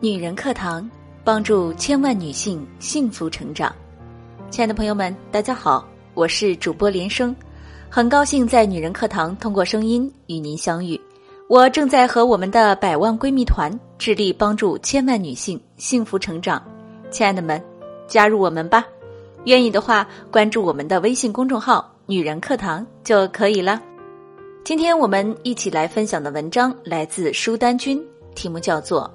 女人课堂帮助千万女性幸福成长。亲爱的朋友们，大家好，我是主播连生，很高兴在女人课堂通过声音与您相遇。我正在和我们的百万闺蜜团致力帮助千万女性幸福成长。亲爱的们，加入我们吧！愿意的话，关注我们的微信公众号“女人课堂”就可以了。今天我们一起来分享的文章来自舒丹君，题目叫做《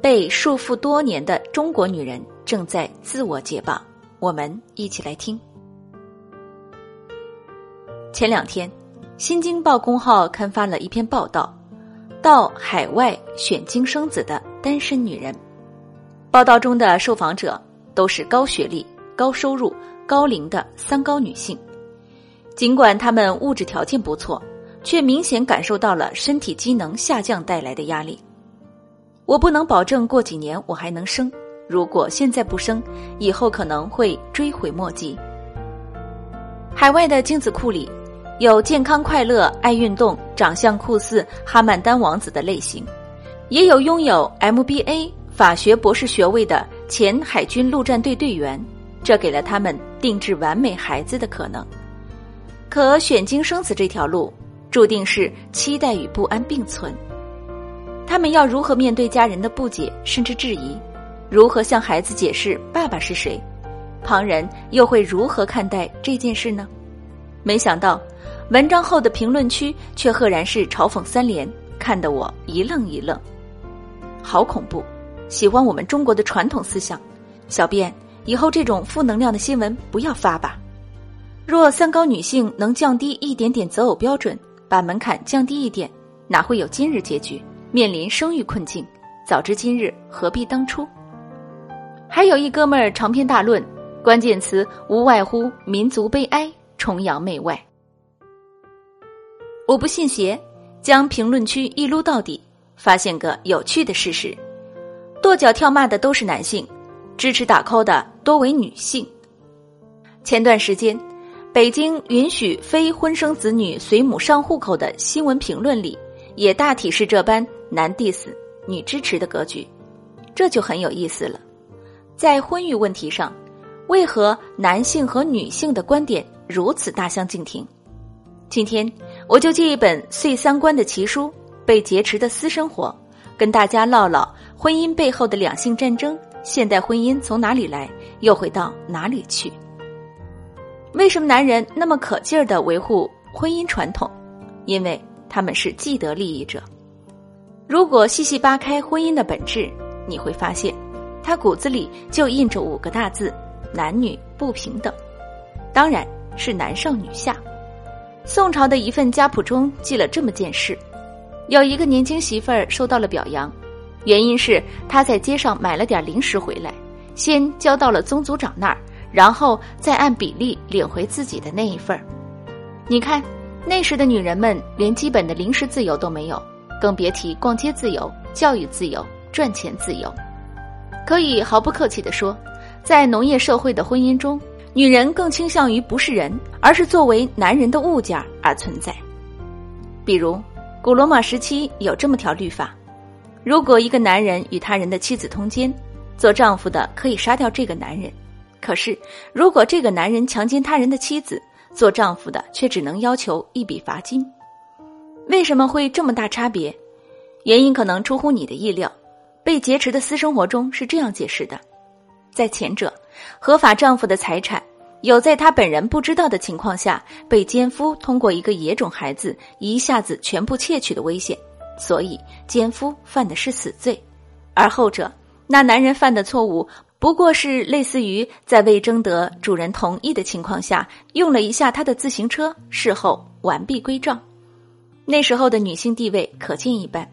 被束缚多年的中国女人正在自我解绑》。我们一起来听。前两天，《新京报》公号刊发了一篇报道，到海外选精生子的单身女人。报道中的受访者都是高学历、高收入、高龄的“三高”女性，尽管她们物质条件不错。却明显感受到了身体机能下降带来的压力。我不能保证过几年我还能生，如果现在不生，以后可能会追悔莫及。海外的精子库里，有健康快乐、爱运动、长相酷似哈曼丹王子的类型，也有拥有 MBA 法学博士学位的前海军陆战队队员，这给了他们定制完美孩子的可能。可选精生子这条路。注定是期待与不安并存。他们要如何面对家人的不解甚至质疑？如何向孩子解释爸爸是谁？旁人又会如何看待这件事呢？没想到，文章后的评论区却赫然是嘲讽三连，看得我一愣一愣。好恐怖！喜欢我们中国的传统思想，小编以后这种负能量的新闻不要发吧。若三高女性能降低一点点择偶标准。把门槛降低一点，哪会有今日结局？面临生育困境，早知今日何必当初？还有一哥们儿长篇大论，关键词无外乎民族悲哀、崇洋媚外。我不信邪，将评论区一撸到底，发现个有趣的事实：跺脚跳骂的都是男性，支持打 call 的多为女性。前段时间。北京允许非婚生子女随母上户口的新闻评论里，也大体是这般男 diss 女支持的格局，这就很有意思了。在婚育问题上，为何男性和女性的观点如此大相径庭？今天我就借一本碎三观的奇书《被劫持的私生活》，跟大家唠唠婚姻背后的两性战争，现代婚姻从哪里来，又会到哪里去？为什么男人那么可劲儿的维护婚姻传统？因为他们是既得利益者。如果细细扒开婚姻的本质，你会发现，它骨子里就印着五个大字：男女不平等。当然是男上女下。宋朝的一份家谱中记了这么件事：有一个年轻媳妇儿受到了表扬，原因是她在街上买了点零食回来，先交到了宗族长那儿。然后再按比例领回自己的那一份儿。你看，那时的女人们连基本的零食自由都没有，更别提逛街自由、教育自由、赚钱自由。可以毫不客气地说，在农业社会的婚姻中，女人更倾向于不是人，而是作为男人的物件而存在。比如，古罗马时期有这么条律法：如果一个男人与他人的妻子通奸，做丈夫的可以杀掉这个男人。可是，如果这个男人强奸他人的妻子，做丈夫的却只能要求一笔罚金。为什么会这么大差别？原因可能出乎你的意料。被劫持的私生活中是这样解释的：在前者，合法丈夫的财产有在他本人不知道的情况下被奸夫通过一个野种孩子一下子全部窃取的危险，所以奸夫犯的是死罪；而后者，那男人犯的错误。不过是类似于在未征得主人同意的情况下用了一下他的自行车，事后完璧归赵。那时候的女性地位可见一斑。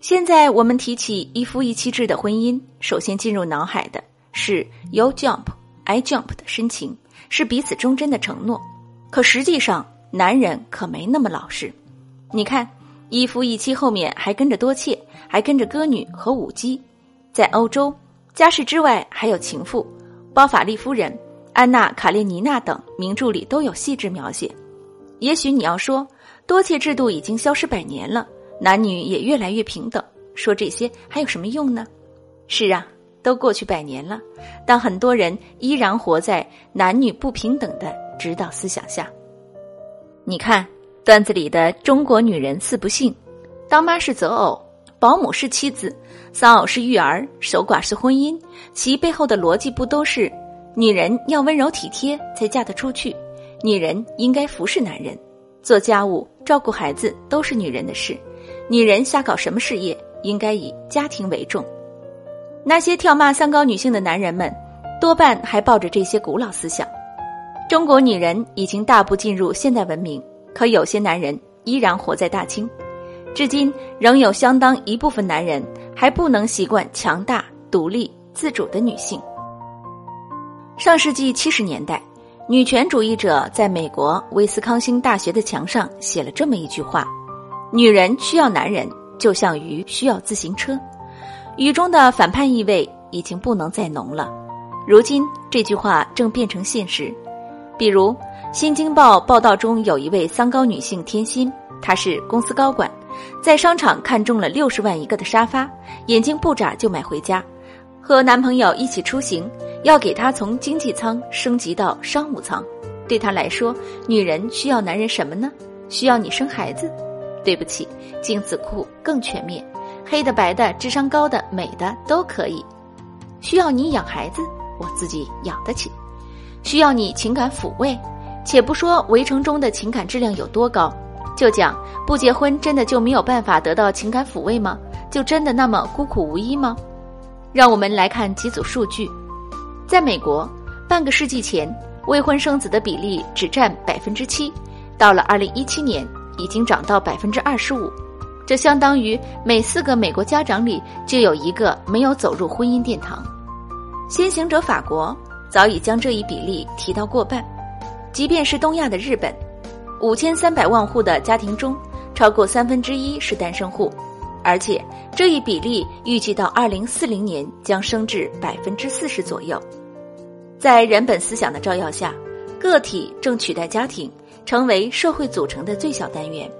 现在我们提起一夫一妻制的婚姻，首先进入脑海的是 “you jump, I jump” 的深情，是彼此忠贞的承诺。可实际上，男人可没那么老实。你看，一夫一妻后面还跟着多妾，还跟着歌女和舞姬。在欧洲，家事之外还有情妇，包法利夫人、安娜·卡列尼娜等名著里都有细致描写。也许你要说，多妾制度已经消失百年了，男女也越来越平等。说这些还有什么用呢？是啊，都过去百年了，但很多人依然活在男女不平等的指导思想下。你看段子里的中国女人四不幸：当妈是择偶，保姆是妻子，丧偶是育儿，守寡是婚姻。其背后的逻辑不都是：女人要温柔体贴才嫁得出去，女人应该服侍男人，做家务、照顾孩子都是女人的事。女人瞎搞什么事业，应该以家庭为重。那些跳骂三高女性的男人们，多半还抱着这些古老思想。中国女人已经大步进入现代文明，可有些男人依然活在大清。至今仍有相当一部分男人还不能习惯强大、独立、自主的女性。上世纪七十年代，女权主义者在美国威斯康星大学的墙上写了这么一句话：“女人需要男人，就像鱼需要自行车。”语中的反叛意味已经不能再浓了。如今这句话正变成现实。比如，《新京报》报道中有一位三高女性天心，她是公司高管，在商场看中了六十万一个的沙发，眼睛不眨就买回家，和男朋友一起出行，要给他从经济舱升级到商务舱。对他来说，女人需要男人什么呢？需要你生孩子？对不起，精子库更全面，黑的、白的、智商高的、美的都可以。需要你养孩子，我自己养得起。需要你情感抚慰，且不说围城中的情感质量有多高，就讲不结婚真的就没有办法得到情感抚慰吗？就真的那么孤苦无依吗？让我们来看几组数据，在美国，半个世纪前未婚生子的比例只占百分之七，到了二零一七年已经涨到百分之二十五，这相当于每四个美国家长里就有一个没有走入婚姻殿堂。先行者法国。早已将这一比例提到过半，即便是东亚的日本，五千三百万户的家庭中，超过三分之一是单身户，而且这一比例预计到二零四零年将升至百分之四十左右。在人本思想的照耀下，个体正取代家庭，成为社会组成的最小单元，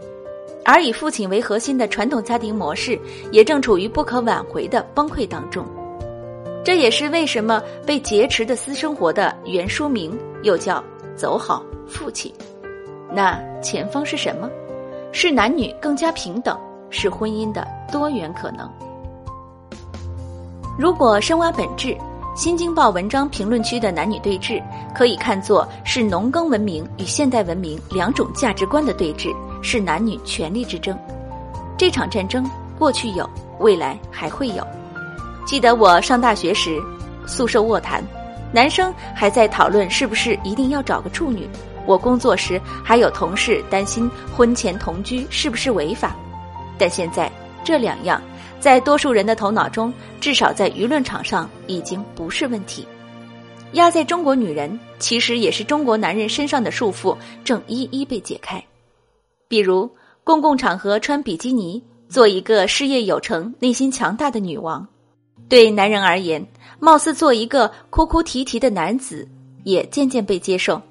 而以父亲为核心的传统家庭模式也正处于不可挽回的崩溃当中。这也是为什么被劫持的私生活的原书名又叫“走好父亲”。那前方是什么？是男女更加平等，是婚姻的多元可能。如果深挖本质，《新京报》文章评论区的男女对峙，可以看作是农耕文明与现代文明两种价值观的对峙，是男女权力之争。这场战争过去有，未来还会有。记得我上大学时，宿舍卧谈，男生还在讨论是不是一定要找个处女。我工作时还有同事担心婚前同居是不是违法。但现在这两样，在多数人的头脑中，至少在舆论场上已经不是问题。压在中国女人，其实也是中国男人身上的束缚，正一一被解开。比如公共场合穿比基尼，做一个事业有成、内心强大的女王。对男人而言，貌似做一个哭哭啼啼的男子，也渐渐被接受。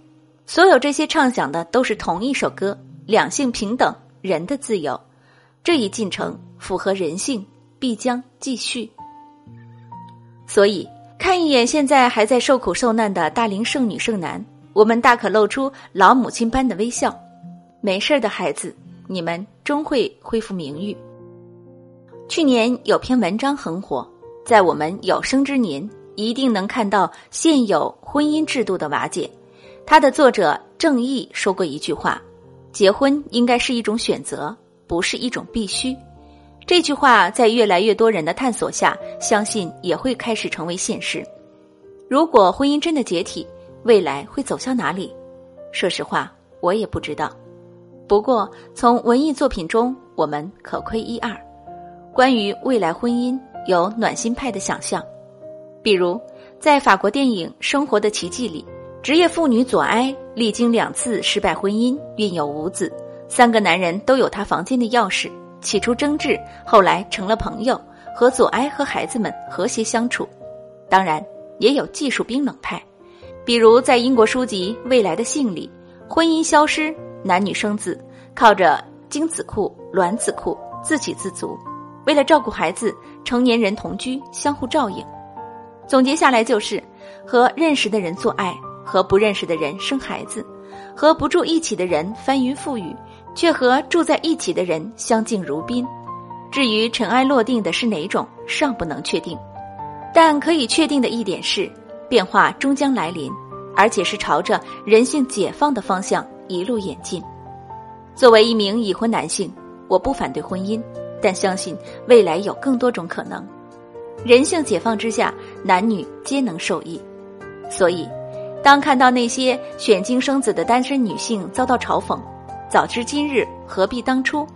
所有这些畅想的都是同一首歌：两性平等，人的自由。这一进程符合人性，必将继续。所以，看一眼现在还在受苦受难的大龄剩女剩男，我们大可露出老母亲般的微笑。没事的孩子，你们终会恢复名誉。去年有篇文章很火。在我们有生之年，一定能看到现有婚姻制度的瓦解。他的作者郑毅说过一句话：“结婚应该是一种选择，不是一种必须。”这句话在越来越多人的探索下，相信也会开始成为现实。如果婚姻真的解体，未来会走向哪里？说实话，我也不知道。不过从文艺作品中，我们可窥一二，关于未来婚姻。有暖心派的想象，比如在法国电影《生活的奇迹》里，职业妇女左埃历经两次失败婚姻，孕有五子，三个男人都有她房间的钥匙。起初争执，后来成了朋友，和左埃和孩子们和谐相处。当然，也有技术冰冷派，比如在英国书籍《未来的性》里，婚姻消失，男女生子，靠着精子库、卵子库自给自足。为了照顾孩子，成年人同居，相互照应。总结下来就是：和认识的人做爱，和不认识的人生孩子，和不住一起的人翻云覆雨，却和住在一起的人相敬如宾。至于尘埃落定的是哪种，尚不能确定。但可以确定的一点是，变化终将来临，而且是朝着人性解放的方向一路演进。作为一名已婚男性，我不反对婚姻，但相信未来有更多种可能。人性解放之下，男女皆能受益。所以，当看到那些选精生子的单身女性遭到嘲讽，早知今日何必当初，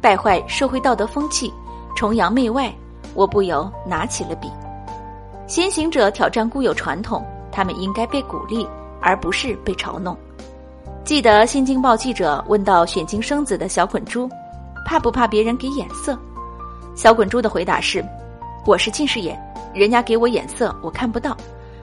败坏社会道德风气，崇洋媚外，我不由拿起了笔。先行者挑战固有传统，他们应该被鼓励，而不是被嘲弄。记得《新京报》记者问到选精生子的小滚珠，怕不怕别人给眼色？小滚珠的回答是：“我是近视眼，人家给我眼色我看不到。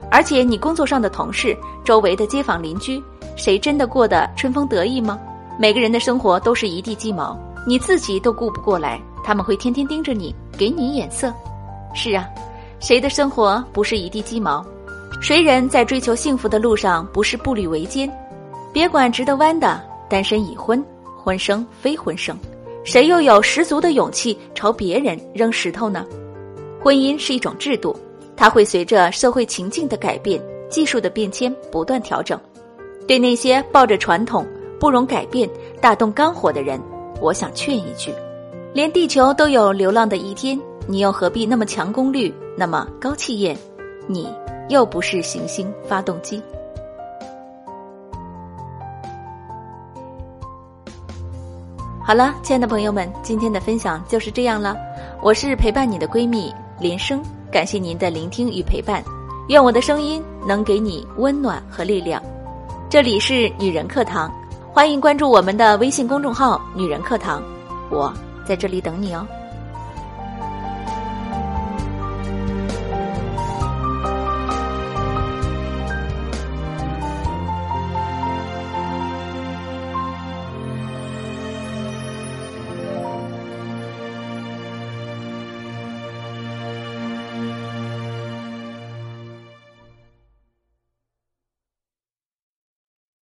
而且你工作上的同事、周围的街坊邻居，谁真的过得春风得意吗？每个人的生活都是一地鸡毛，你自己都顾不过来，他们会天天盯着你，给你眼色？是啊。”谁的生活不是一地鸡毛？谁人在追求幸福的路上不是步履维艰？别管值得弯的，单身已婚，婚生非婚生，谁又有十足的勇气朝别人扔石头呢？婚姻是一种制度，它会随着社会情境的改变、技术的变迁不断调整。对那些抱着传统不容改变、大动肝火的人，我想劝一句：连地球都有流浪的一天。你又何必那么强功率，那么高气焰？你又不是行星发动机。好了，亲爱的朋友们，今天的分享就是这样了。我是陪伴你的闺蜜连生，感谢您的聆听与陪伴。愿我的声音能给你温暖和力量。这里是女人课堂，欢迎关注我们的微信公众号“女人课堂”，我在这里等你哦。